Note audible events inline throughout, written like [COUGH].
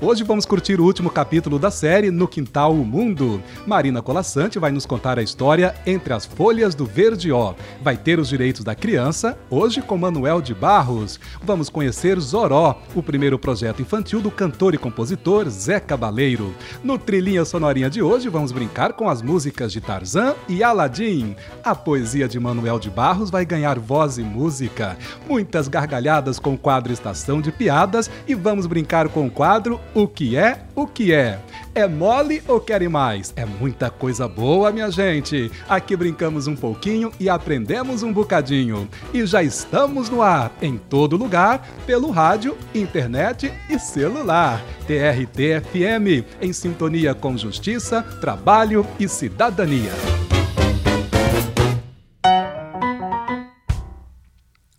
Hoje vamos curtir o último capítulo da série No Quintal o Mundo. Marina Colassante vai nos contar a história Entre as Folhas do Verde. Vai ter os direitos da criança, hoje com Manuel de Barros. Vamos conhecer Zoró, o primeiro projeto infantil do cantor e compositor Zé Cabaleiro. No Trilhinha Sonorinha de hoje vamos brincar com as músicas de Tarzan e Aladim. A poesia de Manuel de Barros vai ganhar voz e música. Muitas gargalhadas com o quadro Estação de Piadas e vamos brincar com o quadro O que é, o que é. É mole ou querem mais? É muita coisa boa, minha gente. Aqui brincamos um pouquinho e aprendemos um bocadinho. E já estamos no ar, em todo lugar, pelo rádio, internet e celular. TRT FM, em sintonia com justiça, trabalho e cidadania.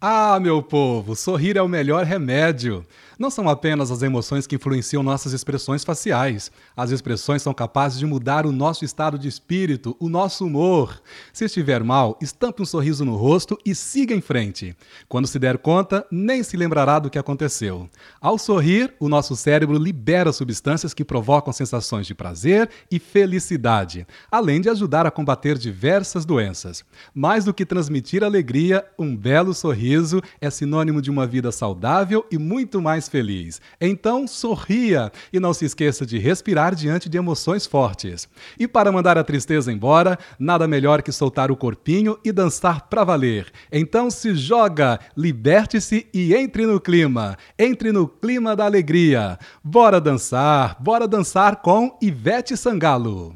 Ah, meu povo, sorrir é o melhor remédio. Não são apenas as emoções que influenciam nossas expressões faciais. As expressões são capazes de mudar o nosso estado de espírito, o nosso humor. Se estiver mal, estampe um sorriso no rosto e siga em frente. Quando se der conta, nem se lembrará do que aconteceu. Ao sorrir, o nosso cérebro libera substâncias que provocam sensações de prazer e felicidade, além de ajudar a combater diversas doenças. Mais do que transmitir alegria, um belo sorriso é sinônimo de uma vida saudável e muito mais feliz. Então, sorria e não se esqueça de respirar diante de emoções fortes. E para mandar a tristeza embora, nada melhor que soltar o corpinho e dançar pra valer. Então se joga, liberte-se e entre no clima. Entre no clima da alegria. Bora dançar, bora dançar com Ivete Sangalo.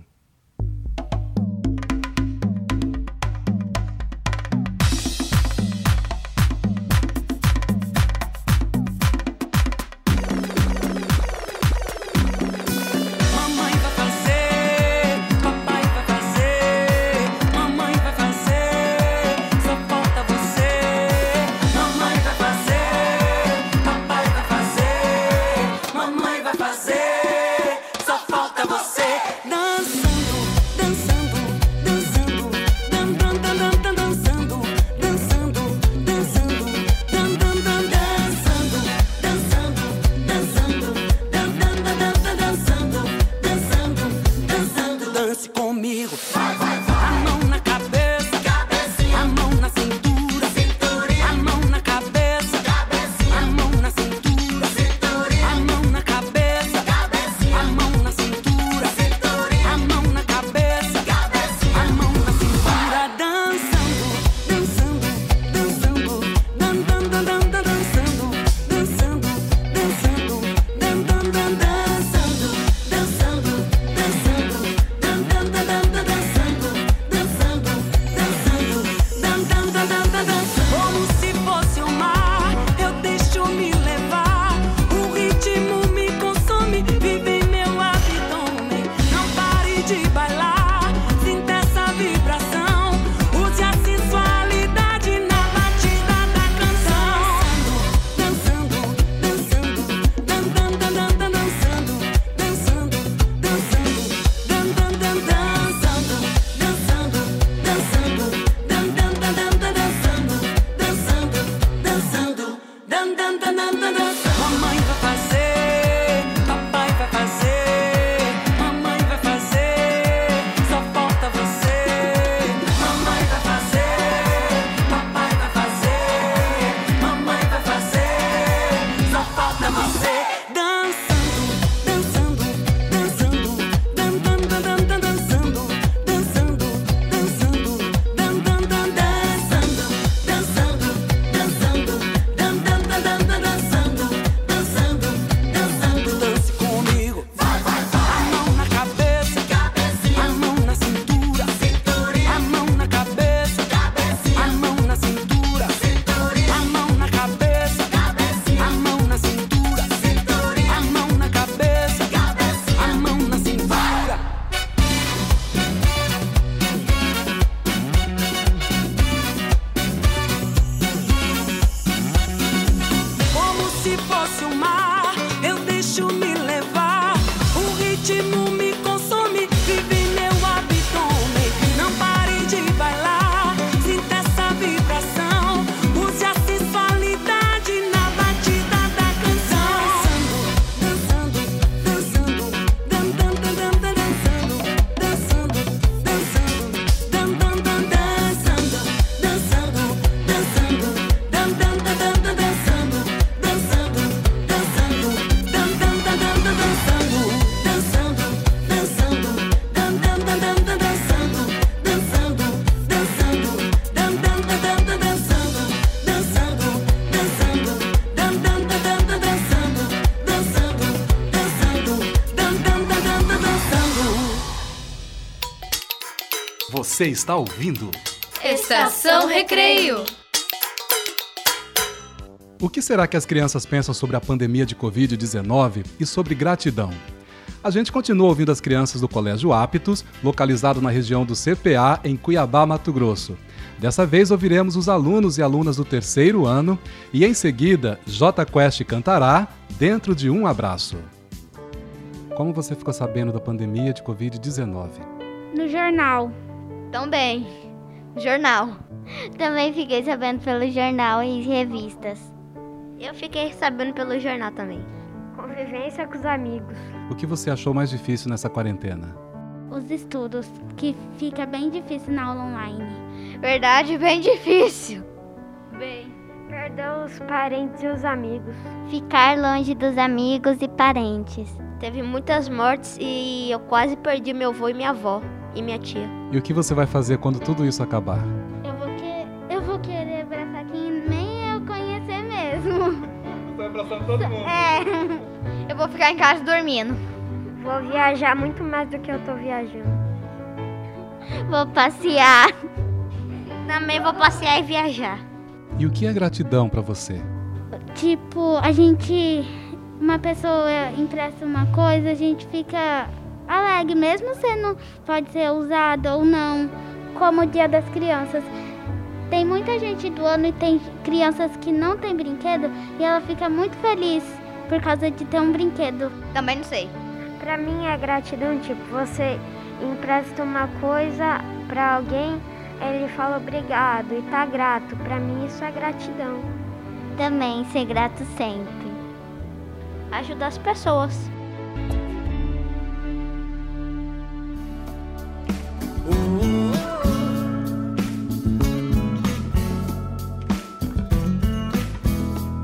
Você está ouvindo? Estação Recreio. O que será que as crianças pensam sobre a pandemia de Covid-19 e sobre gratidão? A gente continua ouvindo as crianças do Colégio Aptos, localizado na região do CPA, em Cuiabá, Mato Grosso. Dessa vez ouviremos os alunos e alunas do terceiro ano e, em seguida, J Quest cantará Dentro de um Abraço. Como você ficou sabendo da pandemia de Covid-19? No jornal. Também. Jornal. Também fiquei sabendo pelo jornal e revistas. Eu fiquei sabendo pelo jornal também. Convivência com os amigos. O que você achou mais difícil nessa quarentena? Os estudos, que fica bem difícil na aula online. Verdade, bem difícil. Bem. Perder os parentes e os amigos. Ficar longe dos amigos e parentes. Teve muitas mortes e eu quase perdi meu avô e minha avó e minha tia. E o que você vai fazer quando tudo isso acabar? Eu vou, que... eu vou querer abraçar quem nem eu conhecer mesmo. Você vai abraçando todo mundo. É. Eu vou ficar em casa dormindo. Vou viajar muito mais do que eu tô viajando. Vou passear. Também vou passear e viajar. E o que é gratidão para você? Tipo, a gente. Uma pessoa empresta uma coisa, a gente fica alegre, mesmo sendo. Pode ser usado ou não. Como o Dia das Crianças. Tem muita gente doando e tem crianças que não tem brinquedo e ela fica muito feliz por causa de ter um brinquedo. Também não sei. Pra mim é gratidão, tipo, você empresta uma coisa pra alguém, ele fala obrigado e tá grato. Pra mim isso é gratidão. Também ser grato sempre. Ajudar as pessoas.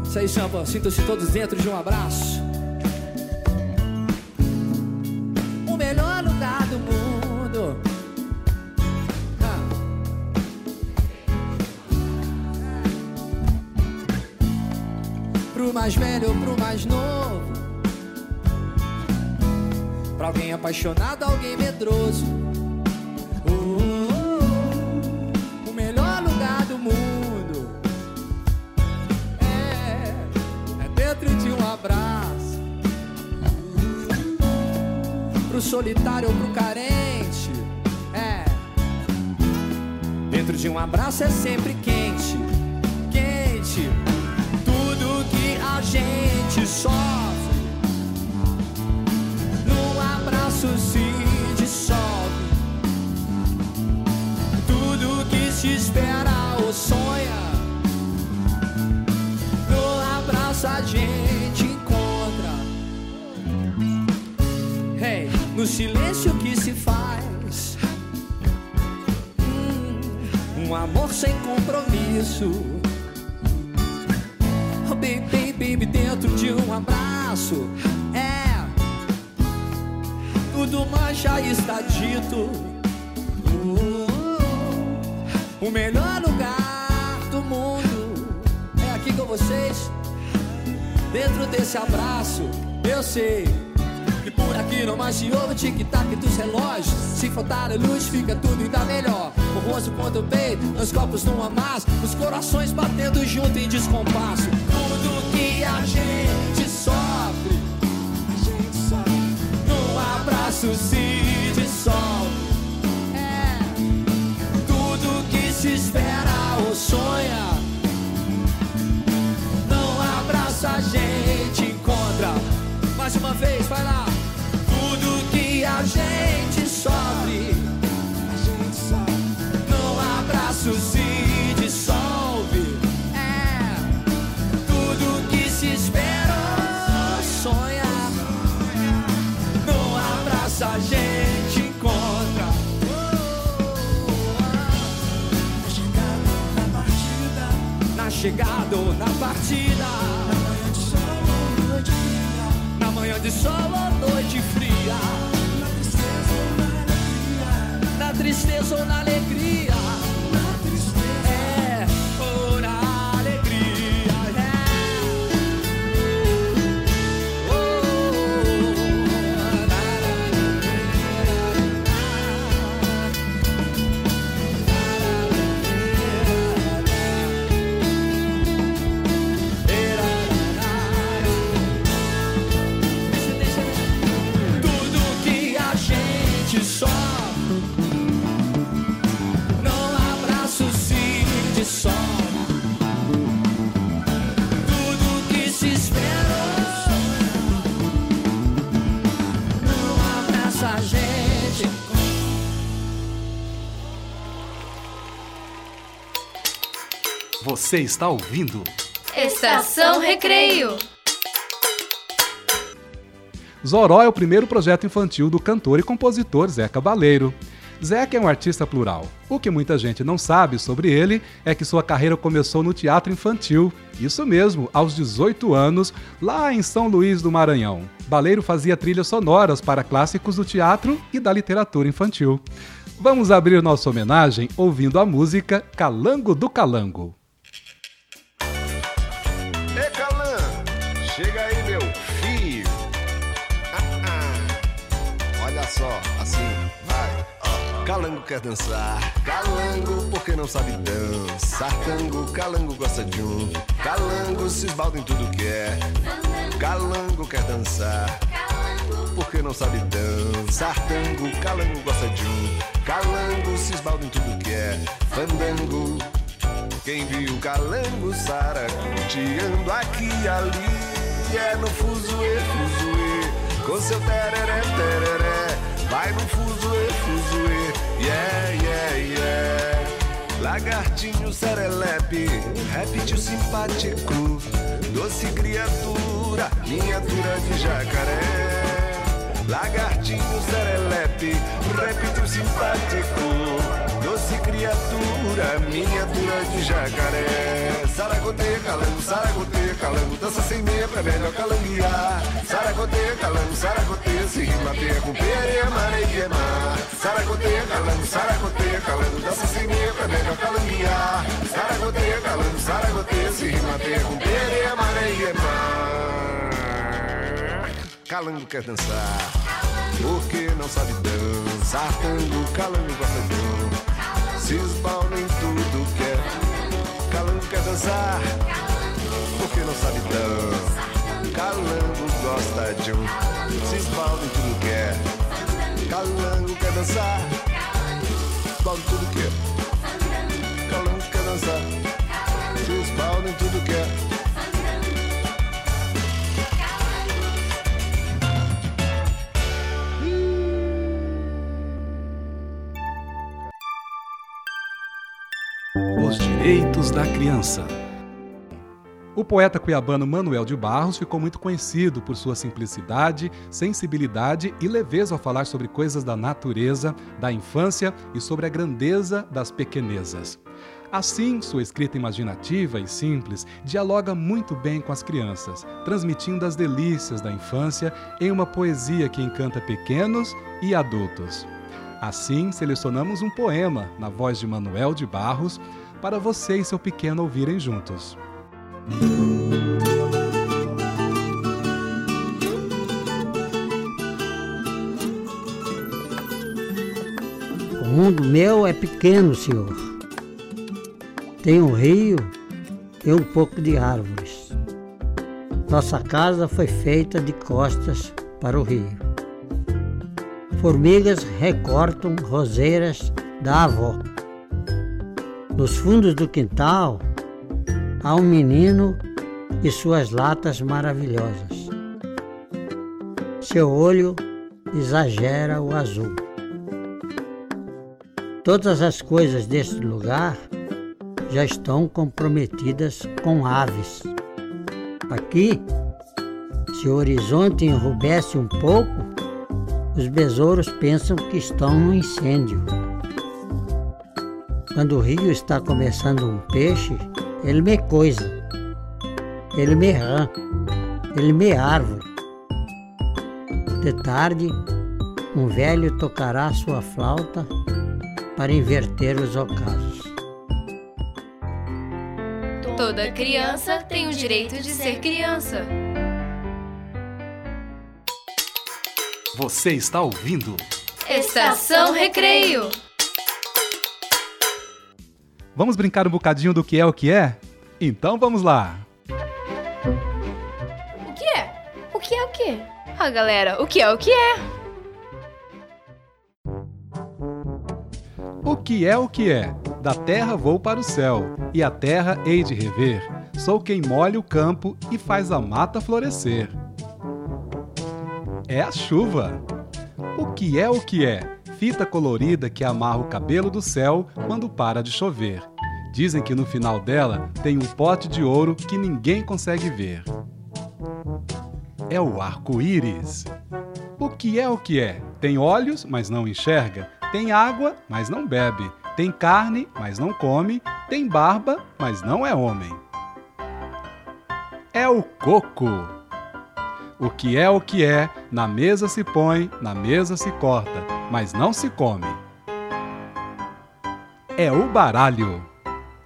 Isso aí, Champa. Sintam-se todos dentro de um abraço. O melhor lugar do mundo. Ah. Pro mais velho ou pro mais novo. Pra alguém apaixonado, alguém medroso. Solitário ou pro carente. É. Dentro de um abraço é sempre quente. Quente. Tudo que a gente sofre. Num abraço se dissolve. Tudo que se espera ou sonha. No abraço a gente no silêncio que se faz. Hum, um amor sem compromisso. Oh, baby, baby, dentro de um abraço. É, tudo mais já está dito. Uh, o melhor lugar do mundo é aqui com vocês. Dentro desse abraço, eu sei que não mais se ouve o tic-tac dos relógios. Se faltar a luz, fica tudo ainda melhor. O rosto contra o peito, os copos num amasso, os corações batendo junto em descompasso. Tudo que a gente sofre, a gente sofre. Num abraço se dissolve. É tudo que se espera ou sonha. Não abraça a gente encontra. Mais uma vez, vai lá. Gente Você está ouvindo? Estação Recreio. Zoró é o primeiro projeto infantil do cantor e compositor Zé Cabaleiro. Zeca é um artista plural. O que muita gente não sabe sobre ele é que sua carreira começou no teatro infantil. Isso mesmo, aos 18 anos, lá em São Luís do Maranhão. Baleiro fazia trilhas sonoras para clássicos do teatro e da literatura infantil. Vamos abrir nossa homenagem ouvindo a música Calango do Calango. Só, assim, vai. Calango quer dançar, calango porque não sabe dançar. Tango, calango gosta de um. Calango se esbalda em tudo que é. Calango quer dançar, porque não sabe dançar. Tango, calango gosta de um. Calango se esbalda em tudo que é. Fandango, quem viu calango saracoteando aqui e ali É no fuzuê, fuzuê Com seu tereré, tereré Vai no fuzuê, fuzuê Yeah, yeah, yeah. Lagartinho serelepe Réptil simpático Doce criatura Miniatura de jacaré. Lagartinho serelepe, réptil simpático, doce criatura, miniatura de jacaré. Saragoteia, calango, saragoteia, calango, dança sem meia pra melhor calanguear. Saragoteia, calango, saragoteia, se rimateia com pereia, mareia, mar. Saragoteia, calango, saragoteia, calango, dança sem meia pra melhor calanguear. Saragoteia, calango, saragoteia, se rimateia com pereia, mareia, mar. Calango quer dançar, porque não sabe dançar. Tango, calango gosta de um, se esbalda em tudo que é. Calango quer dançar, porque não sabe dançar. Calango gosta de um, se esbalda em tudo que é. Calango quer dançar, esbalda em tudo que é. Calango quer dançar, se esbalda em tudo que é. Os direitos da criança. O poeta cuiabano Manuel de Barros ficou muito conhecido por sua simplicidade, sensibilidade e leveza ao falar sobre coisas da natureza, da infância e sobre a grandeza das pequenezas. Assim, sua escrita imaginativa e simples dialoga muito bem com as crianças, transmitindo as delícias da infância em uma poesia que encanta pequenos e adultos. Assim, selecionamos um poema na voz de Manuel de Barros para você e seu pequeno ouvirem juntos. O mundo meu é pequeno, senhor. Tem um rio e um pouco de árvores. Nossa casa foi feita de costas para o rio. Formigas recortam roseiras da avó. Nos fundos do quintal há um menino e suas latas maravilhosas. Seu olho exagera o azul. Todas as coisas deste lugar já estão comprometidas com aves. Aqui, se o horizonte enrubesce um pouco, os besouros pensam que estão no incêndio. Quando o rio está começando um peixe, ele me coisa, ele me rã, ele me árvore. De tarde, um velho tocará sua flauta para inverter os ocasos. Toda criança tem o direito de ser criança. Você está ouvindo? Estação Recreio. Vamos brincar um bocadinho do que é o que é? Então vamos lá! O que é? O que é o que? Ah, galera, o que é o que é? O que é o que é? Da terra vou para o céu, e a terra hei de rever. Sou quem molha o campo e faz a mata florescer. É a chuva. O que é o que é? Fita colorida que amarra o cabelo do céu quando para de chover. Dizem que no final dela tem um pote de ouro que ninguém consegue ver. É o arco-íris. O que é o que é? Tem olhos, mas não enxerga. Tem água, mas não bebe. Tem carne, mas não come. Tem barba, mas não é homem. É o coco. O que é o que é, na mesa se põe, na mesa se corta, mas não se come. É o baralho.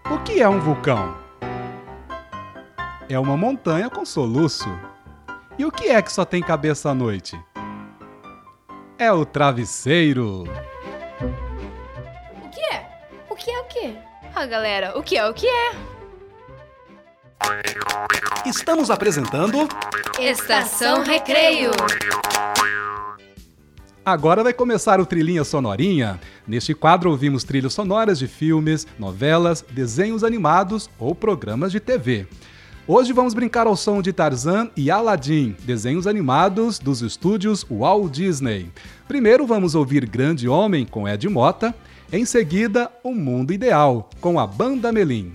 O que é um vulcão? É uma montanha com soluço. E o que é que só tem cabeça à noite? É o travesseiro. O que é? O que é o que? Ah, galera, o que é o que é? Estamos apresentando. Estação Recreio. Agora vai começar o Trilhinha Sonorinha. Neste quadro ouvimos trilhas sonoras de filmes, novelas, desenhos animados ou programas de TV. Hoje vamos brincar ao som de Tarzan e Aladdin, desenhos animados dos estúdios Walt Disney. Primeiro vamos ouvir Grande Homem com Ed Mota, em seguida O Mundo Ideal com a Banda Melim.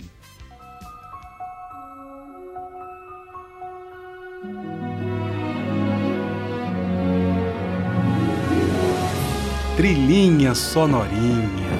Trilhinha sonorinha.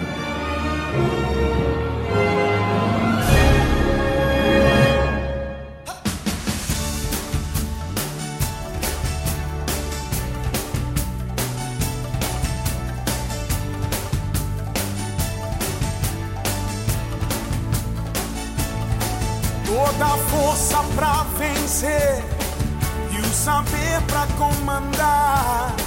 Toda a força pra vencer e o saber pra comandar.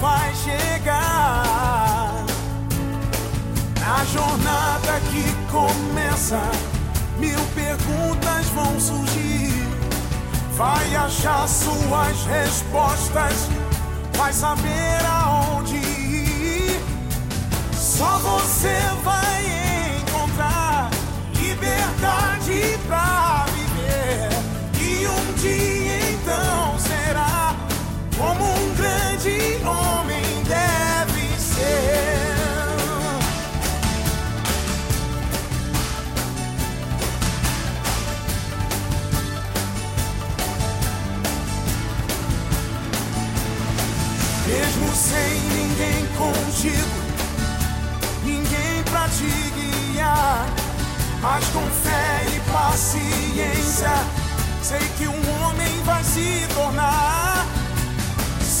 Vai chegar. Na jornada que começa, mil perguntas vão surgir. Vai achar suas respostas, vai saber aonde ir. Só você vai encontrar liberdade pra viver. E um dia então será como grande homem deve ser. Mesmo sem ninguém contigo ninguém pra te guiar. Mas com fé e paciência, sei que um homem vai se tornar.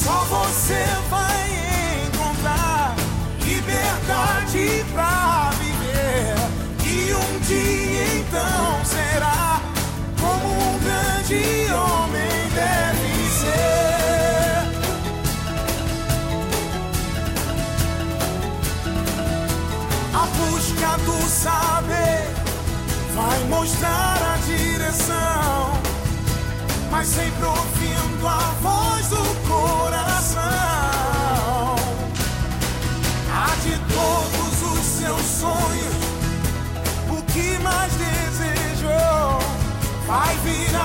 Só você vai encontrar liberdade pra viver. E um dia então será como um grande homem deve ser. A busca do saber vai mostrar a direção, mas sempre ouvindo a voz vai virar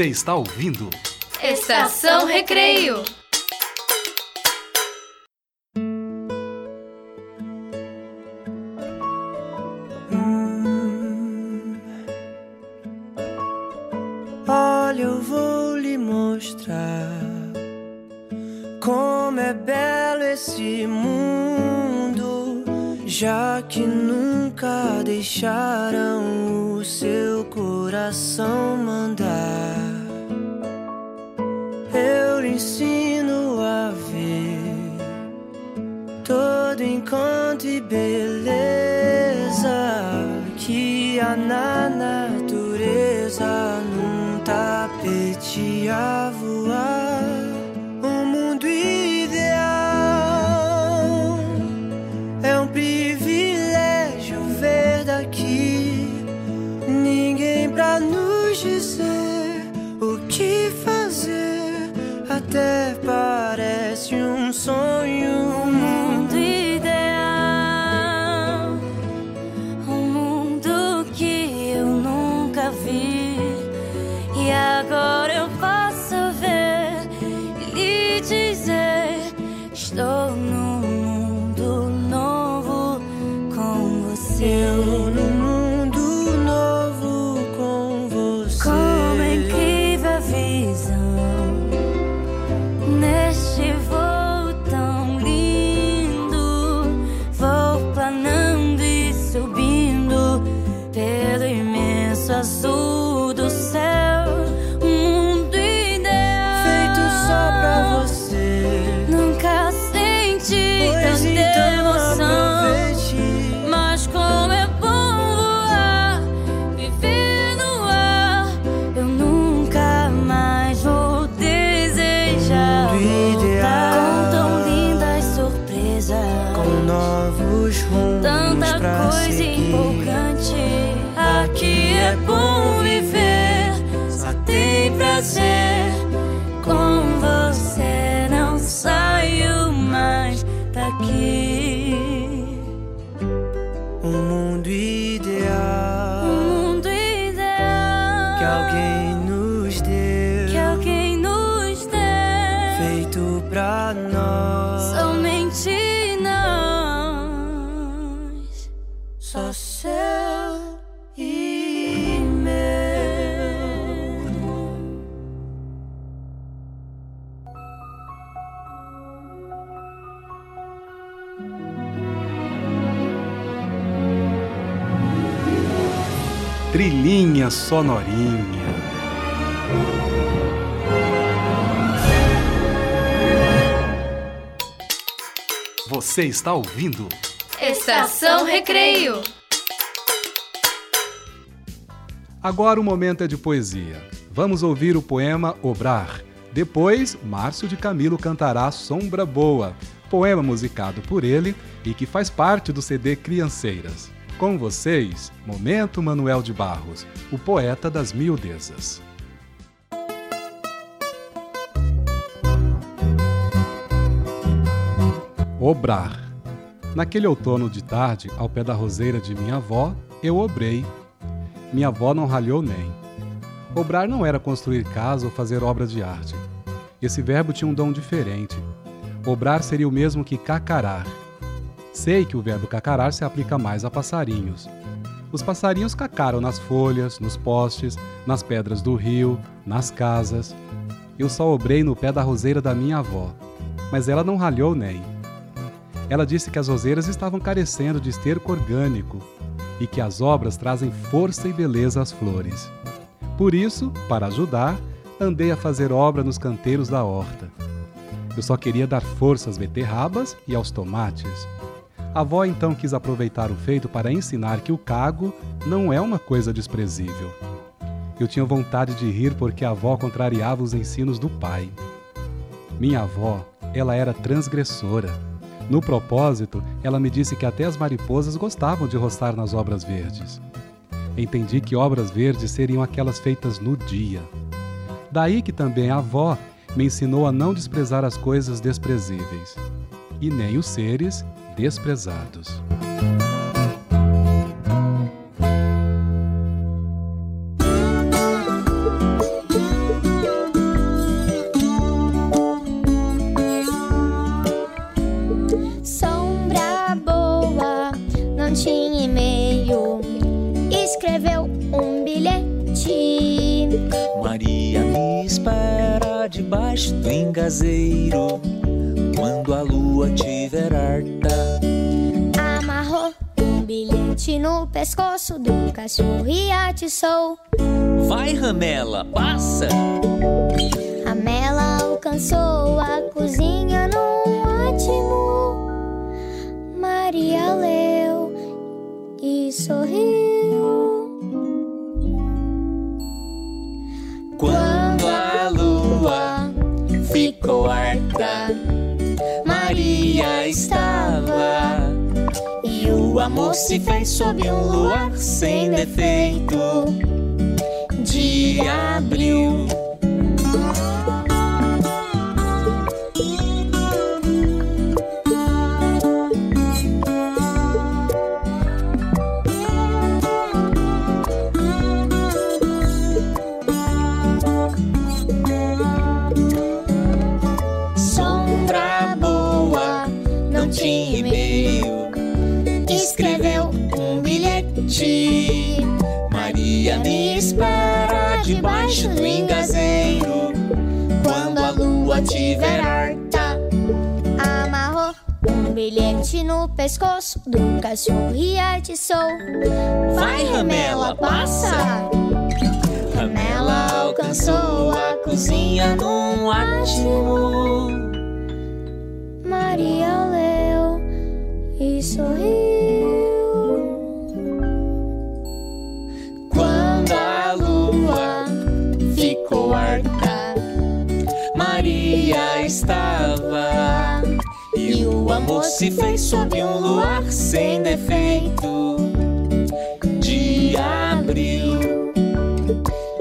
Você está ouvindo? Estação Recreio. Olha, eu vou lhe mostrar como é belo esse mundo. já que nunca deixaram o seu coração mandar. Ensino a ver todo encanto e beleza que há na tem Sonorinha. Você está ouvindo? Estação Recreio. Agora o momento é de poesia. Vamos ouvir o poema Obrar. Depois, Márcio de Camilo cantará Sombra Boa, poema musicado por ele e que faz parte do CD Crianceiras. Com vocês, Momento Manuel de Barros, o poeta das miudezas. Obrar. Naquele outono de tarde, ao pé da roseira de minha avó, eu obrei. Minha avó não ralhou nem. Obrar não era construir casa ou fazer obras de arte. Esse verbo tinha um dom diferente. Obrar seria o mesmo que cacarar. Sei que o verbo cacarar se aplica mais a passarinhos. Os passarinhos cacaram nas folhas, nos postes, nas pedras do rio, nas casas. Eu só obrei no pé da roseira da minha avó, mas ela não ralhou nem. Ela disse que as roseiras estavam carecendo de esterco orgânico e que as obras trazem força e beleza às flores. Por isso, para ajudar, andei a fazer obra nos canteiros da horta. Eu só queria dar força às beterrabas e aos tomates. A avó então quis aproveitar o feito para ensinar que o cago não é uma coisa desprezível. Eu tinha vontade de rir porque a avó contrariava os ensinos do pai. Minha avó, ela era transgressora. No propósito, ela me disse que até as mariposas gostavam de roçar nas obras verdes. Entendi que obras verdes seriam aquelas feitas no dia. Daí que também a avó me ensinou a não desprezar as coisas desprezíveis e nem os seres desprezados. Do cachorro e atiçou. Vai, Ramela, passa! O amor se fez sob um luar sem defeito de abril. Debaixo do engazeiro. Quando a lua tiver harta, Amarrou um bilhete no pescoço do cachorro e atiçou. Vai, Ramela, passa! Ramela alcançou a cozinha num átimo. Maria leu e sorriu. Estava. E o amor se fez sob um luar sem defeito de abril.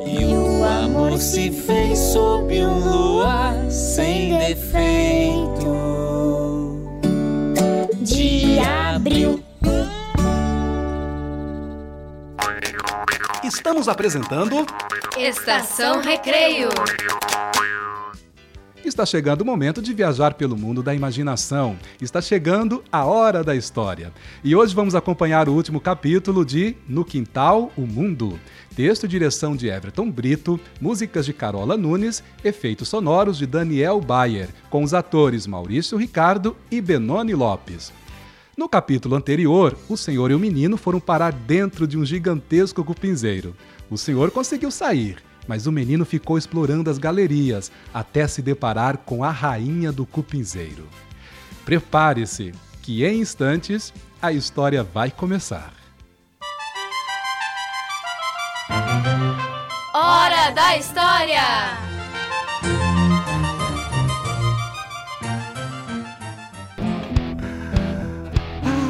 E o amor se fez sob um luar sem defeito de abril. Estamos apresentando. Estação Recreio. Está chegando o momento de viajar pelo mundo da imaginação. Está chegando a hora da história. E hoje vamos acompanhar o último capítulo de No Quintal, o Mundo. Texto e direção de Everton Brito, músicas de Carola Nunes, efeitos sonoros de Daniel Bayer, com os atores Maurício Ricardo e Benoni Lopes. No capítulo anterior, o senhor e o menino foram parar dentro de um gigantesco cupinzeiro. O senhor conseguiu sair, mas o menino ficou explorando as galerias até se deparar com a rainha do cupinzeiro. Prepare-se, que em instantes a história vai começar. Hora da História!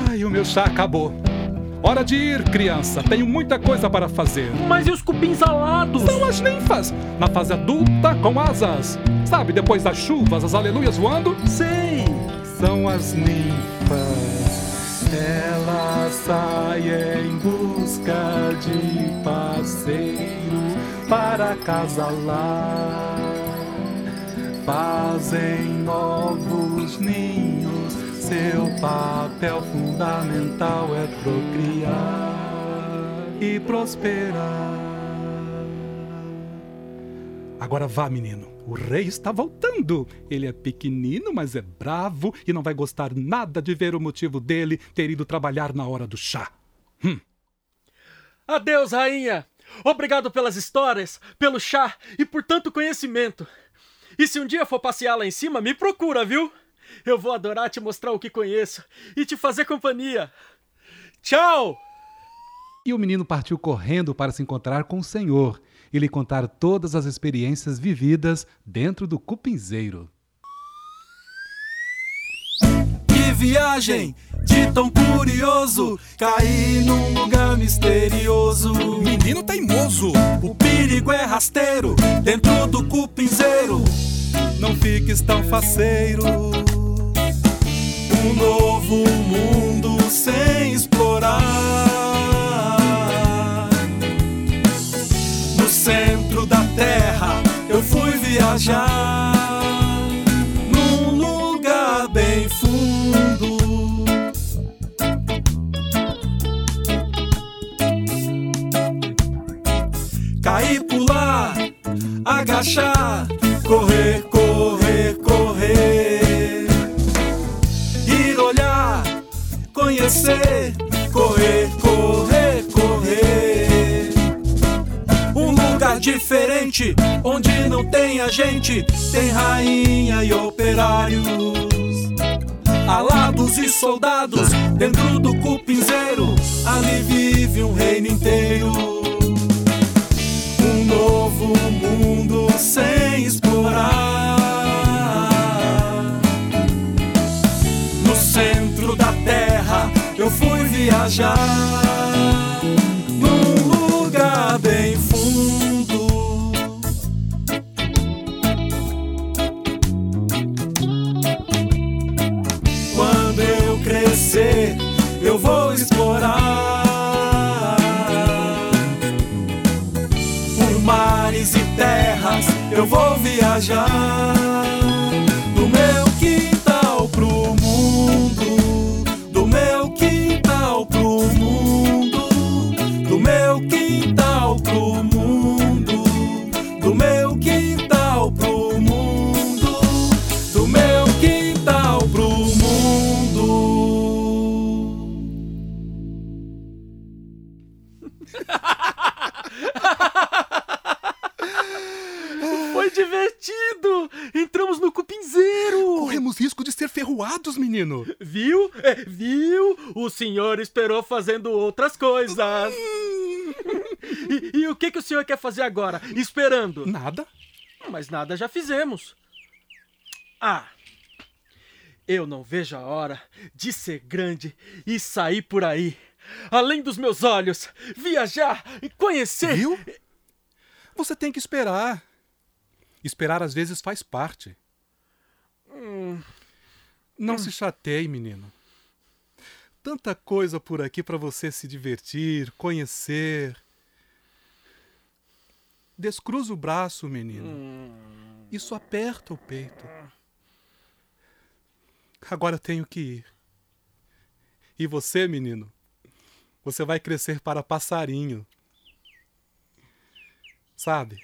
Ai, o meu chá acabou. Hora de ir, criança. Tenho muita coisa para fazer. Mas e os cupins alados? São as ninfas, na fase adulta com asas. Sabe, depois das chuvas, as aleluias voando? Sei. São as ninfas. Elas saem em busca de parceiro para acasalar. Fazem novos ninhos, seu papel fundamental é procriar e prosperar. Agora vá, menino. O rei está voltando. Ele é pequenino, mas é bravo e não vai gostar nada de ver o motivo dele ter ido trabalhar na hora do chá. Hum. Adeus, rainha. Obrigado pelas histórias, pelo chá e por tanto conhecimento. E se um dia for passear lá em cima, me procura, viu? Eu vou adorar te mostrar o que conheço e te fazer companhia. Tchau! E o menino partiu correndo para se encontrar com o senhor e lhe contar todas as experiências vividas dentro do cupinzeiro. Que viagem de tão curioso, caí num lugar misterioso. Menino teimoso, o perigo é rasteiro, dentro do cupinzeiro. Não fiques tão faceiro. Um novo mundo sem explorar. No centro da terra eu fui viajar. Num lugar bem fundo. Cair, pular, agachar, correr, correr, diferente. Onde não tem a gente, tem rainha e operários. Alados e soldados dentro do cupinzeiro, ali vive um reino inteiro. Um novo mundo sem explorar. No centro da terra eu fui viajar. Eu vou viajar. Quer fazer agora? Esperando? Nada. Mas nada já fizemos. Ah! Eu não vejo a hora de ser grande e sair por aí. Além dos meus olhos, viajar e conhecer. Viu? Você tem que esperar. Esperar às vezes faz parte. Hum, Não se chateie, menino. Tanta coisa por aqui para você se divertir, conhecer. Descruza o braço, menino. Isso aperta o peito. Agora tenho que ir. E você, menino? Você vai crescer para passarinho. Sabe?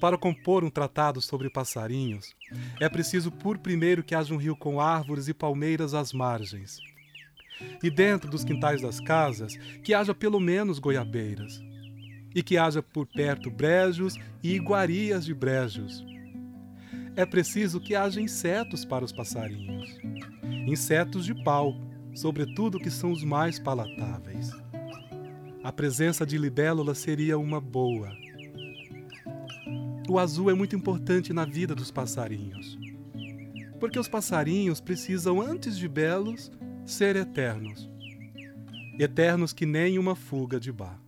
Para compor um tratado sobre passarinhos, é preciso por primeiro que haja um rio com árvores e palmeiras às margens. E dentro dos quintais das casas, que haja pelo menos goiabeiras. E que haja por perto brejos e iguarias de brejos. É preciso que haja insetos para os passarinhos. Insetos de pau, sobretudo que são os mais palatáveis. A presença de libélulas seria uma boa. O azul é muito importante na vida dos passarinhos. Porque os passarinhos precisam, antes de belos, ser eternos. Eternos que nem uma fuga de bar.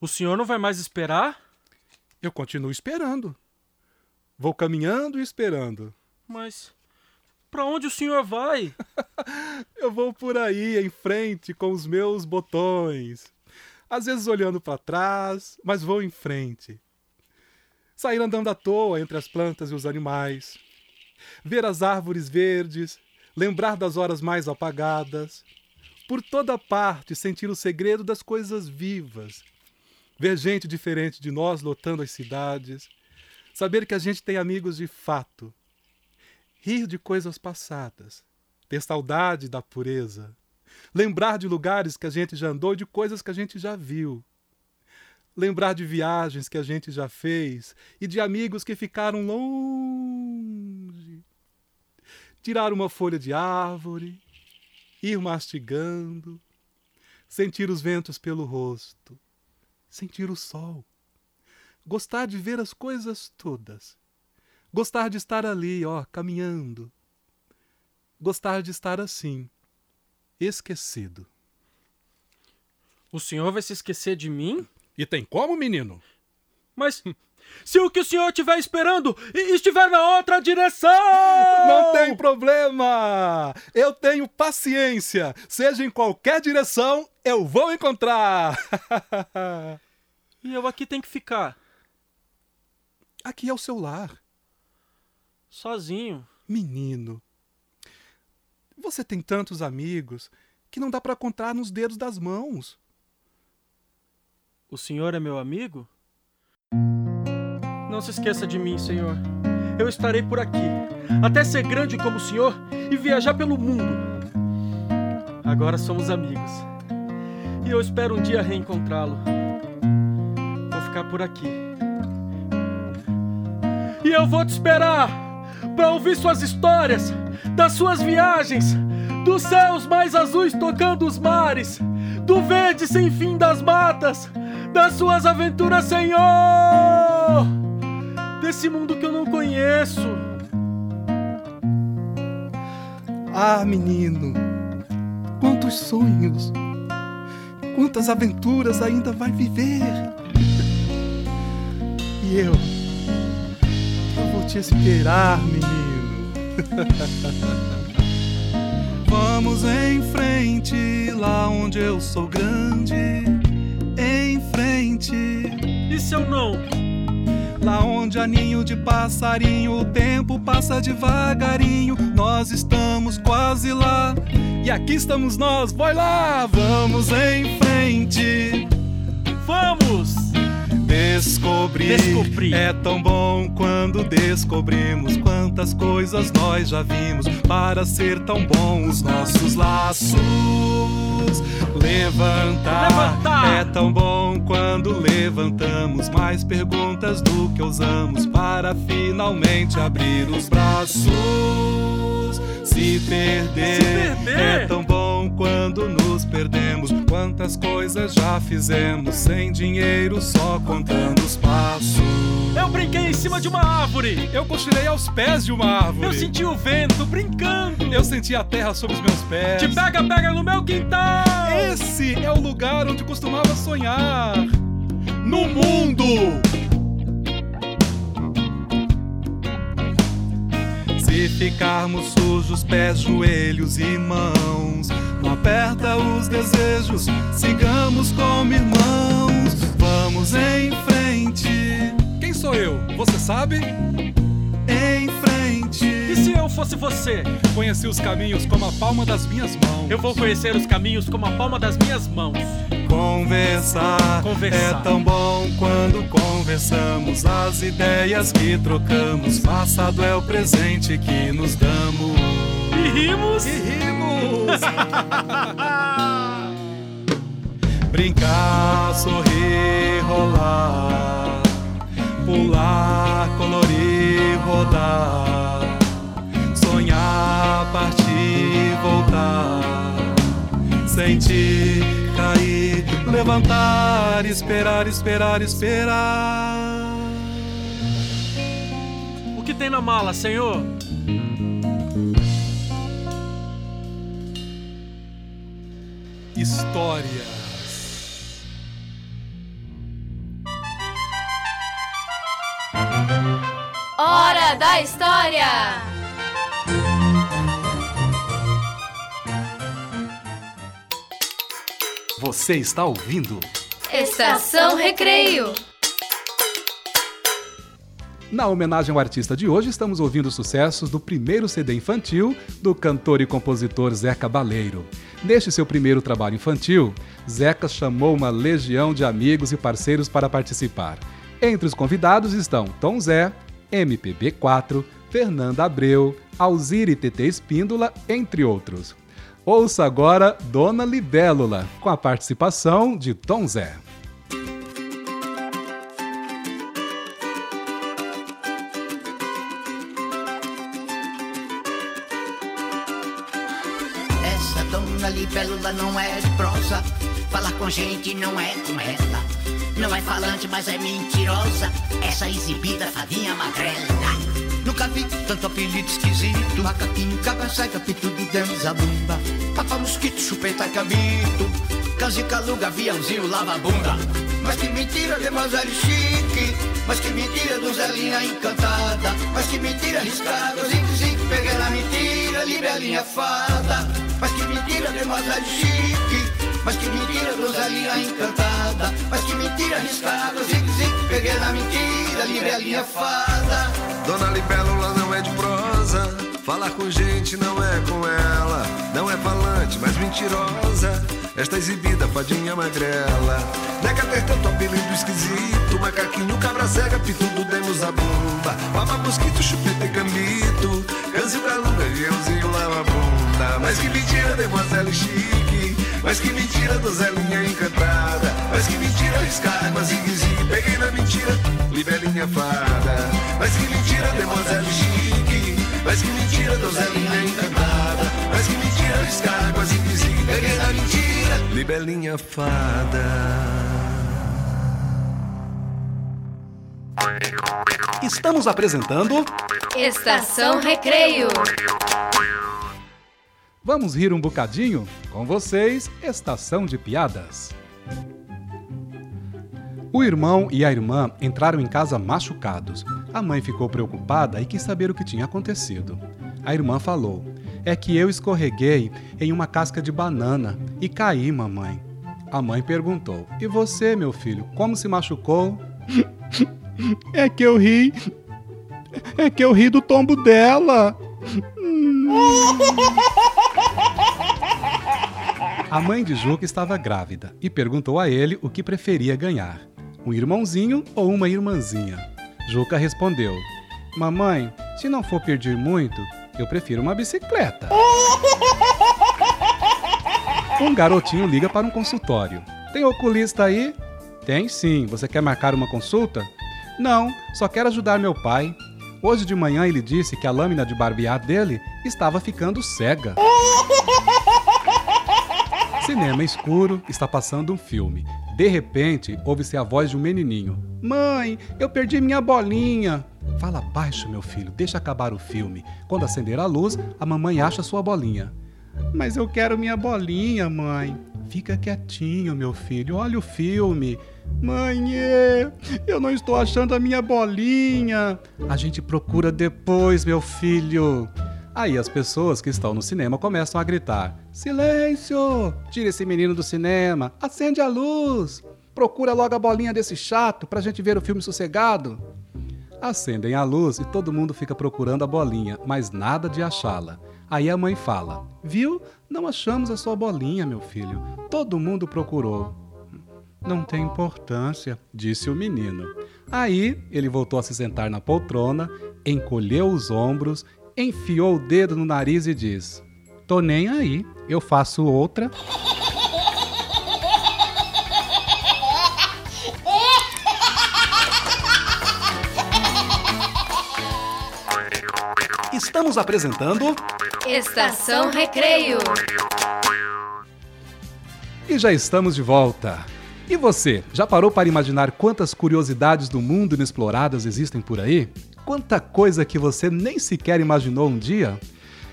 O senhor não vai mais esperar? Eu continuo esperando. Vou caminhando e esperando. Mas para onde o senhor vai? [LAUGHS] Eu vou por aí, em frente, com os meus botões. Às vezes olhando para trás, mas vou em frente. Sair andando à toa entre as plantas e os animais. Ver as árvores verdes, lembrar das horas mais apagadas. Por toda parte sentir o segredo das coisas vivas. Ver gente diferente de nós lotando as cidades. Saber que a gente tem amigos de fato. Rir de coisas passadas. Ter saudade da pureza. Lembrar de lugares que a gente já andou e de coisas que a gente já viu. Lembrar de viagens que a gente já fez e de amigos que ficaram longe. Tirar uma folha de árvore, ir mastigando, sentir os ventos pelo rosto, sentir o sol, gostar de ver as coisas todas, gostar de estar ali, ó, caminhando, gostar de estar assim, esquecido. O senhor vai se esquecer de mim? E tem como, menino? Mas se o que o senhor estiver esperando estiver na outra direção! [LAUGHS] Não tem problema! Eu tenho paciência! Seja em qualquer direção, eu vou encontrar! [LAUGHS] e eu aqui tenho que ficar? Aqui é o seu lar. Sozinho. Menino, você tem tantos amigos que não dá para contar nos dedos das mãos. O senhor é meu amigo? Não se esqueça de mim, senhor. Eu estarei por aqui, até ser grande como o senhor e viajar pelo mundo. Agora somos amigos. E eu espero um dia reencontrá-lo. ficar por aqui. E eu vou te esperar para ouvir suas histórias, das suas viagens, dos céus mais azuis tocando os mares, do verde sem fim das matas, das suas aventuras, Senhor! Desse mundo que eu não conheço. Ah, menino, quantos sonhos, quantas aventuras ainda vai viver. E eu, eu vou te esperar, menino. [LAUGHS] Vamos em frente, lá onde eu sou grande. Em frente. E se eu não? Lá onde há ninho de passarinho, o tempo passa devagarinho. Nós estamos quase lá. E aqui estamos nós, vai lá! Vamos em frente. Vamos! Descobrir, Descobrir. é tão bom quando descobrimos quantas coisas nós já vimos para ser tão bons os nossos laços. Levantar, Levantar. é tão bom quando levantamos mais perguntas do que usamos para finalmente abrir os braços. Se perder, Se perder. é tão bom quando nos perdemos. Quantas coisas já fizemos sem dinheiro, só contando os passos. Eu brinquei em cima de uma árvore! Eu cochilei aos pés de uma árvore. Eu senti o vento brincando! Eu senti a terra sob os meus pés. Te pega, pega no meu quintal! Esse é o lugar onde costumava sonhar. No mundo! Se ficarmos sujos, pés, joelhos e mãos, não aperta os desejos, sigamos como irmãos. Vamos em frente. Quem sou eu? Você sabe? Em frente. E se eu fosse você? Conheci os caminhos como a palma das minhas mãos. Eu vou conhecer os caminhos como a palma das minhas mãos. Conversar, Conversar. é tão bom quando conversamos as ideias que trocamos. Passado é o presente que nos damos. E rimos? E rimos. [LAUGHS] Brincar, sorrir, rolar, pular, colorir, rodar, sonhar, partir, voltar, sentir, cair, levantar, esperar, esperar, esperar. O que tem na mala, senhor? Histórias. Hora da História! Você está ouvindo? Estação Recreio. Na homenagem ao artista de hoje, estamos ouvindo sucessos do primeiro CD infantil do cantor e compositor Zeca Baleiro. Neste seu primeiro trabalho infantil, Zeca chamou uma legião de amigos e parceiros para participar. Entre os convidados estão Tom Zé, MPB4, Fernanda Abreu, Alzire TT Espíndola, entre outros. Ouça agora Dona Libélula, com a participação de Tom Zé. Essa dona libélula não é de prosa. Falar com gente não é com ela. Não é falante, mas é mentirosa. Essa exibida fadinha magrela. Nunca vi tanto apelido esquisito. Macaquinho, cabra cega, pitudo, zabumba. Papa, mosquito, chupeta, cabito. Cães caluga, aviãozinho, lava a bunda. Mas que mentira, demoiselle chique. Mas que mentira, donzelinha encantada. Mas que mentira, arriscada, zique, zique. Peguei na mentira, libelinha fada. Mas que mentira, demoiselle chique. Mas que mentira, donzelinha encantada. Mas que mentira, arriscada, zique, zique. Peguei na mentira, libelinha fada. Dona Libélula não é de prosa. Falar com gente não é com ela. Não é falante, mas mentirosa. Esta exibida fadinha magrela. Nega ter tanto apelido esquisito. Macaquinho, cabra cega, pitudo, demos a bumba. Papa, mosquito, chupeta e gambito. Canzio, calunga, geãozinho, lava bunda. Mas que mentira, demoiselle chique. Mas que mentira, donzelinha encantada. Mas Mas que mentira, riscar água, zigue-zigue. Peguei na mentira, libelinha fada. Mas que mentira, demoiselle chique. Mas que mentira, donzelinha encantada. Mas que mentira, riscar água, zigue-zigue. Peguei na mentira, libelinha fada. Estamos apresentando Estação Recreio. Vamos rir um bocadinho? Com vocês, Estação de Piadas. O irmão e a irmã entraram em casa machucados. A mãe ficou preocupada e quis saber o que tinha acontecido. A irmã falou: É que eu escorreguei em uma casca de banana e caí, mamãe. A mãe perguntou: E você, meu filho, como se machucou? [LAUGHS] É que eu ri. É que eu ri do tombo dela. A mãe de Juca estava grávida e perguntou a ele o que preferia ganhar: um irmãozinho ou uma irmãzinha. Juca respondeu: Mamãe, se não for pedir muito, eu prefiro uma bicicleta. [LAUGHS] Um garotinho liga para um consultório. Tem oculista aí? Tem sim. Você quer marcar uma consulta? Não, só quero ajudar meu pai. Hoje de manhã ele disse que a lâmina de barbear dele estava ficando cega. [LAUGHS] Cinema escuro, está passando um filme. De repente, ouve-se a voz de um menininho. Mãe, eu perdi minha bolinha. Fala baixo, meu filho, deixa acabar o filme. Quando acender a luz, a mamãe acha sua bolinha. Mas eu quero minha bolinha, mãe. Fica quietinho, meu filho, olha o filme. Mãe, eu não estou achando a minha bolinha. A gente procura depois, meu filho. Aí as pessoas que estão no cinema começam a gritar: Silêncio! Tira esse menino do cinema! Acende a luz! Procura logo a bolinha desse chato pra gente ver o filme sossegado. Acendem a luz e todo mundo fica procurando a bolinha, mas nada de achá-la. Aí a mãe fala: Viu? Não achamos a sua bolinha, meu filho. Todo mundo procurou. Não tem importância, disse o menino. Aí ele voltou a se sentar na poltrona, encolheu os ombros, enfiou o dedo no nariz e diz: Tô nem aí, eu faço outra. Estamos apresentando Estação Recreio. E já estamos de volta. E você, já parou para imaginar quantas curiosidades do mundo inexploradas existem por aí? Quanta coisa que você nem sequer imaginou um dia?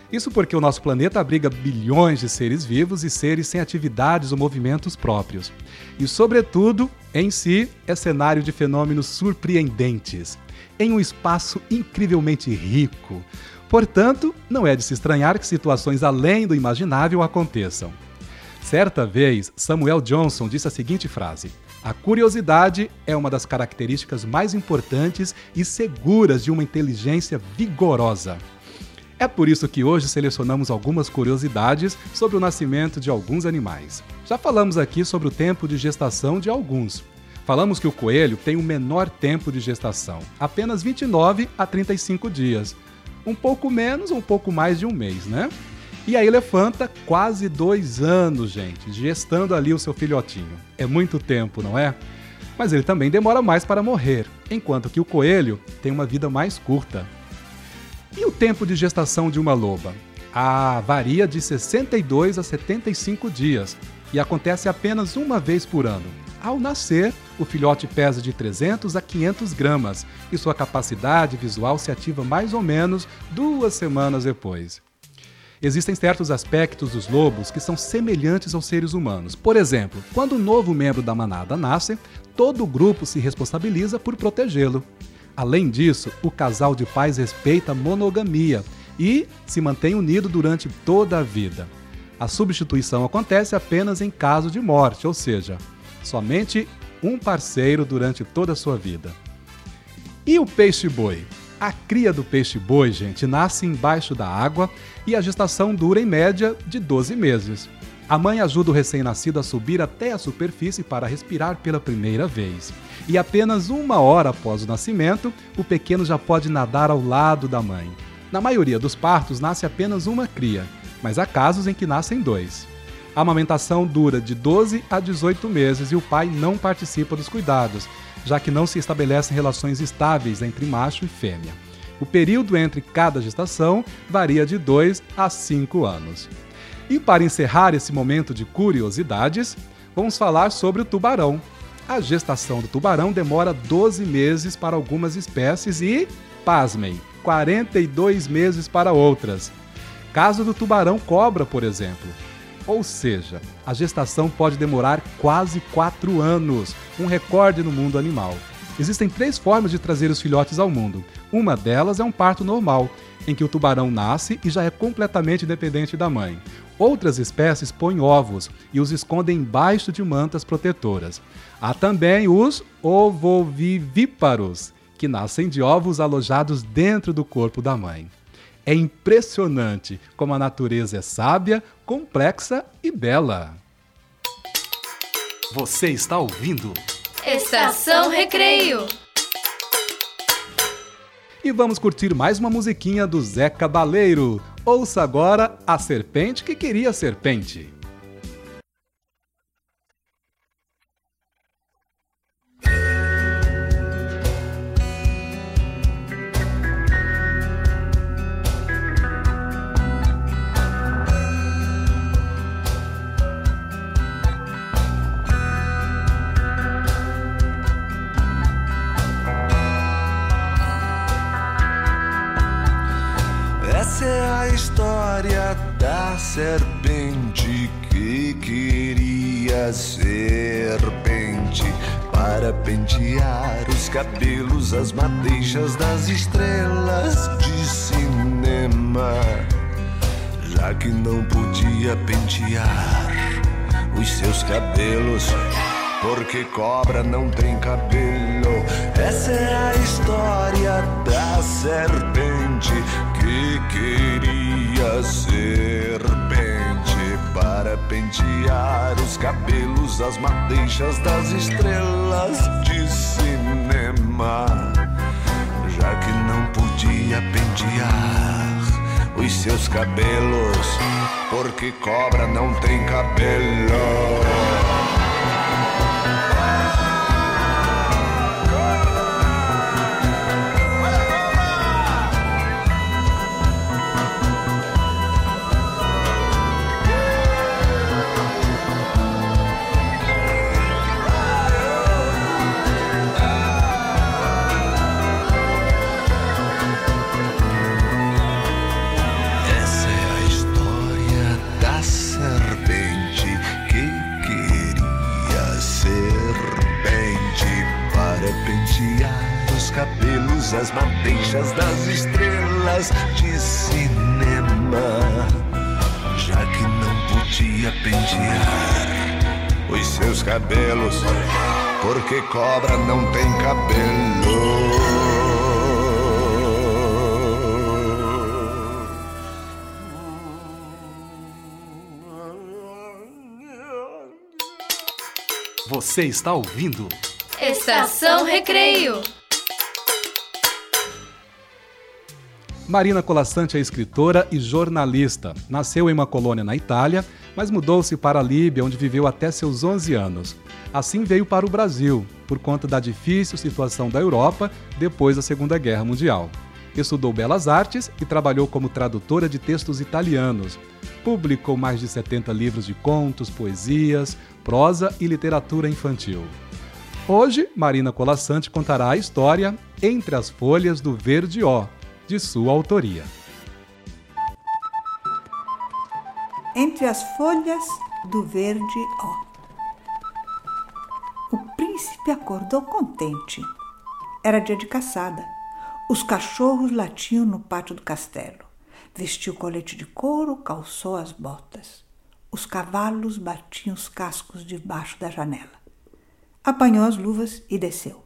Isso porque o nosso planeta abriga bilhões de seres vivos e seres sem atividades ou movimentos próprios. E, sobretudo, em si, é cenário de fenômenos surpreendentes, em um espaço incrivelmente rico. Portanto, não é de se estranhar que situações além do imaginável aconteçam. Certa vez, Samuel Johnson disse a seguinte frase: A curiosidade é uma das características mais importantes e seguras de uma inteligência vigorosa. É por isso que hoje selecionamos algumas curiosidades sobre o nascimento de alguns animais. Já falamos aqui sobre o tempo de gestação de alguns. Falamos que o coelho tem o menor tempo de gestação, apenas 29 a 35 dias. Um pouco menos ou um pouco mais de um mês, né? E a elefanta, quase dois anos, gente, gestando ali o seu filhotinho. É muito tempo, não é? Mas ele também demora mais para morrer, enquanto que o coelho tem uma vida mais curta. E o tempo de gestação de uma loba? Ah, varia de 62 a 75 dias e acontece apenas uma vez por ano. Ao nascer, o filhote pesa de 300 a 500 gramas e sua capacidade visual se ativa mais ou menos duas semanas depois. Existem certos aspectos dos lobos que são semelhantes aos seres humanos. Por exemplo, quando um novo membro da manada nasce, todo o grupo se responsabiliza por protegê-lo. Além disso, o casal de pais respeita a monogamia e se mantém unido durante toda a vida. A substituição acontece apenas em caso de morte, ou seja, somente um parceiro durante toda a sua vida. E o peixe-boi? A cria do peixe-boi, gente, nasce embaixo da água e a gestação dura em média de 12 meses. A mãe ajuda o recém-nascido a subir até a superfície para respirar pela primeira vez. E apenas uma hora após o nascimento, o pequeno já pode nadar ao lado da mãe. Na maioria dos partos, nasce apenas uma cria, mas há casos em que nascem dois. A amamentação dura de 12 a 18 meses e o pai não participa dos cuidados, já que não se estabelecem relações estáveis entre macho e fêmea. O período entre cada gestação varia de 2 a 5 anos. E para encerrar esse momento de curiosidades, vamos falar sobre o tubarão. A gestação do tubarão demora 12 meses para algumas espécies e, pasmem, 42 meses para outras. Caso do tubarão cobra, por exemplo. Ou seja, a gestação pode demorar quase 4 anos, um recorde no mundo animal. Existem três formas de trazer os filhotes ao mundo. Uma delas é um parto normal, em que o tubarão nasce e já é completamente dependente da mãe. Outras espécies põem ovos e os escondem embaixo de mantas protetoras. Há também os ovovivíparos, que nascem de ovos alojados dentro do corpo da mãe. É impressionante como a natureza é sábia, complexa e bela. Você está ouvindo? Estação Recreio. E vamos curtir mais uma musiquinha do Zé Cabaleiro. Ouça agora A Serpente que Queria Serpente. História da serpente que queria serpente para pentear os cabelos, as madeixas das estrelas de cinema. Já que não podia pentear os seus cabelos, porque cobra não tem cabelo. Essa é a história da serpente que queria serpente para pentear os cabelos, as madeixas das estrelas de cinema. Já que não podia pentear os seus cabelos, porque cobra não tem cabelo. Cabelos, as madeixas das estrelas de cinema. Já que não podia pentear os seus cabelos, porque cobra não tem cabelo. Você está ouvindo? Estação Recreio. Marina Colassante é escritora e jornalista. Nasceu em uma colônia na Itália, mas mudou-se para a Líbia, onde viveu até seus 11 anos. Assim veio para o Brasil, por conta da difícil situação da Europa depois da Segunda Guerra Mundial. Estudou Belas Artes e trabalhou como tradutora de textos italianos. Publicou mais de 70 livros de contos, poesias, prosa e literatura infantil. Hoje, Marina Colassante contará a história Entre as Folhas do Verde Ó, de sua autoria. Entre as folhas do verde ó. O príncipe acordou contente. Era dia de caçada. Os cachorros latiam no pátio do castelo. Vestiu o colete de couro, calçou as botas. Os cavalos batiam os cascos debaixo da janela. Apanhou as luvas e desceu.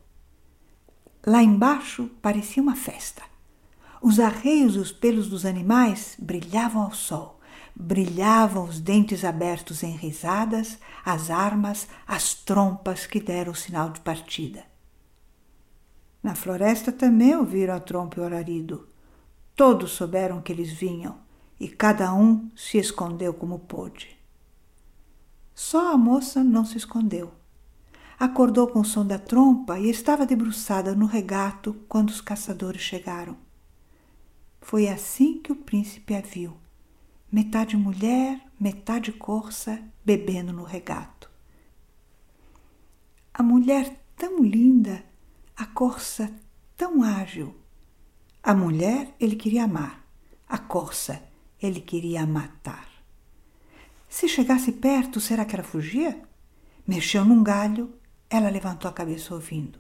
Lá embaixo parecia uma festa. Os arreios e os pelos dos animais brilhavam ao sol. Brilhavam os dentes abertos em risadas, as armas, as trompas que deram o sinal de partida. Na floresta também ouviram a trompa e o alarido. Todos souberam que eles vinham e cada um se escondeu como pôde. Só a moça não se escondeu. Acordou com o som da trompa e estava debruçada no regato quando os caçadores chegaram. Foi assim que o príncipe a viu, metade mulher, metade corça, bebendo no regato. A mulher tão linda, a corça tão ágil. A mulher ele queria amar, a corça ele queria matar. Se chegasse perto, será que ela fugia? Mexeu num galho, ela levantou a cabeça ouvindo.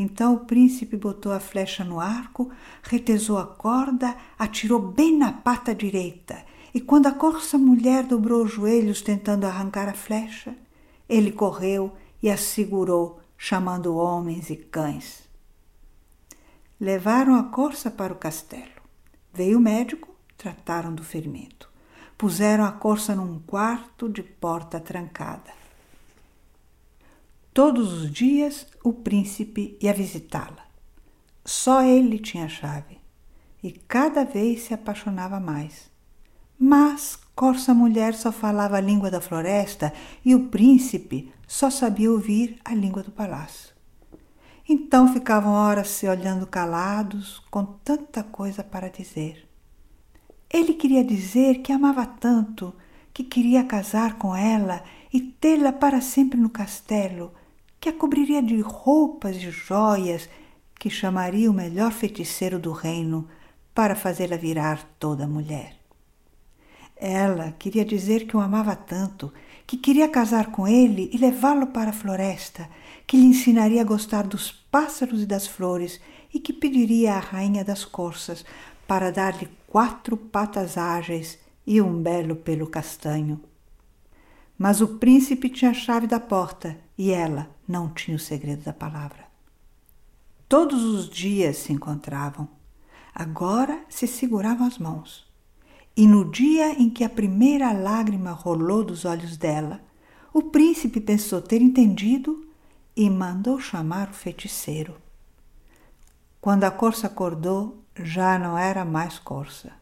Então o príncipe botou a flecha no arco, retesou a corda, atirou bem na pata direita, e quando a corça mulher dobrou os joelhos tentando arrancar a flecha, ele correu e a segurou, chamando homens e cães. Levaram a corça para o castelo. Veio o médico, trataram do ferimento. Puseram a corça num quarto de porta trancada. Todos os dias o príncipe ia visitá-la. Só ele tinha a chave e cada vez se apaixonava mais. Mas Corça Mulher só falava a língua da floresta e o príncipe só sabia ouvir a língua do palácio. Então ficavam horas se olhando calados, com tanta coisa para dizer. Ele queria dizer que amava tanto, que queria casar com ela e tê-la para sempre no castelo, que a cobriria de roupas e joias, que chamaria o melhor feiticeiro do reino para fazê-la virar toda mulher. Ela queria dizer que o amava tanto, que queria casar com ele e levá-lo para a floresta, que lhe ensinaria a gostar dos pássaros e das flores e que pediria à rainha das corças para dar-lhe quatro patas ágeis e um belo pelo castanho. Mas o príncipe tinha a chave da porta e ela não tinha o segredo da palavra. Todos os dias se encontravam. Agora se seguravam as mãos. E no dia em que a primeira lágrima rolou dos olhos dela, o príncipe pensou ter entendido e mandou chamar o feiticeiro. Quando a corça acordou, já não era mais corça.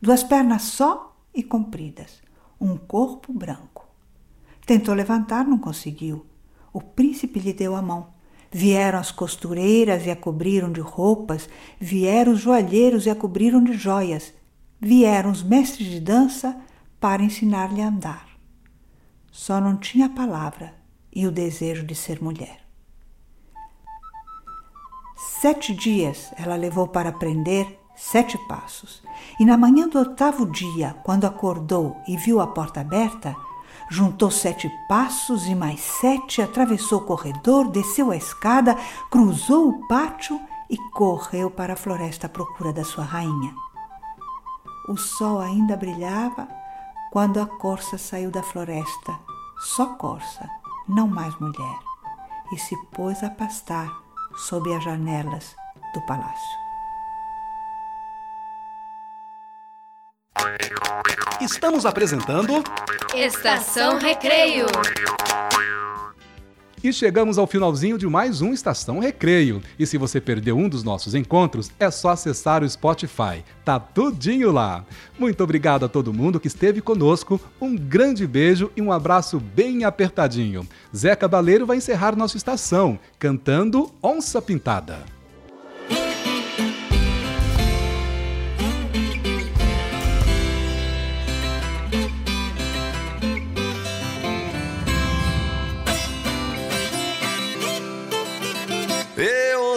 Duas pernas só e compridas, um corpo branco. Tentou levantar, não conseguiu. O príncipe lhe deu a mão. Vieram as costureiras e a cobriram de roupas, vieram os joalheiros e a cobriram de joias, vieram os mestres de dança para ensinar-lhe a andar. Só não tinha a palavra e o desejo de ser mulher. Sete dias ela levou para aprender sete passos, e na manhã do oitavo dia, quando acordou e viu a porta aberta, juntou sete passos e mais sete, atravessou o corredor, desceu a escada, cruzou o pátio e correu para a floresta à procura da sua rainha. O sol ainda brilhava quando a corça saiu da floresta, só corça, não mais mulher, e se pôs a pastar sob as janelas do palácio. Estamos apresentando Estação Recreio. E chegamos ao finalzinho de mais um Estação Recreio. E se você perdeu um dos nossos encontros, é só acessar o Spotify. Tá tudinho lá. Muito obrigado a todo mundo que esteve conosco. Um grande beijo e um abraço bem apertadinho. Zé Cabaleiro vai encerrar nossa estação cantando Onça Pintada.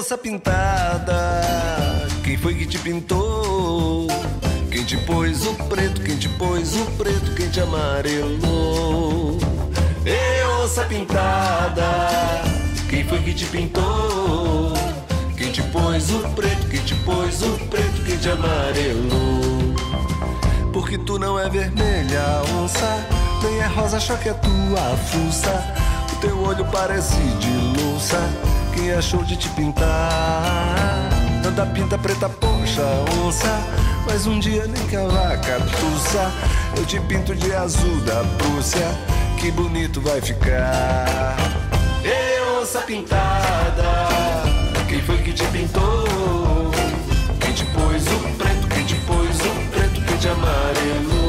Onça pintada, quem foi que te pintou? Quem te pôs o preto, quem te pôs o preto, quem te amarelou? Ê, onça pintada, quem foi que te pintou? Quem te pôs o preto, quem te pôs o preto, quem te amarelou? Porque tu não é vermelha, onça, nem é rosa, só que é tua fuça. O teu olho parece de louça quem achou de te pintar? Tanta pinta preta, poxa, onça. Mas um dia nem que a vaca tussa, eu te pinto de azul da Prússia. Que bonito vai ficar. Ê, onça pintada, quem foi que te pintou? Quem te pôs o preto, quem te pôs o preto, quem te amarelou?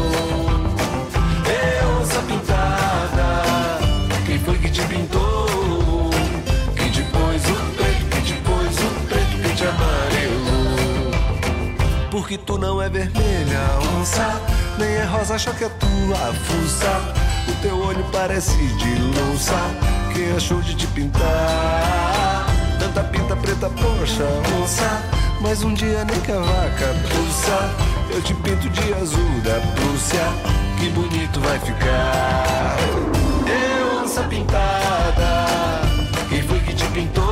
Porque tu não é vermelha, onça, nem é rosa, só que é tua fuça. O teu olho parece de louça, quem achou de te pintar? Tanta pinta preta, poxa, onça, mas um dia nem que a vaca pulsa. Eu te pinto de azul da Prússia, que bonito vai ficar. Eu, onça pintada, quem foi que te pintou?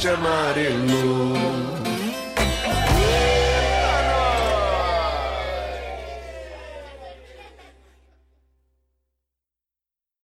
Quem te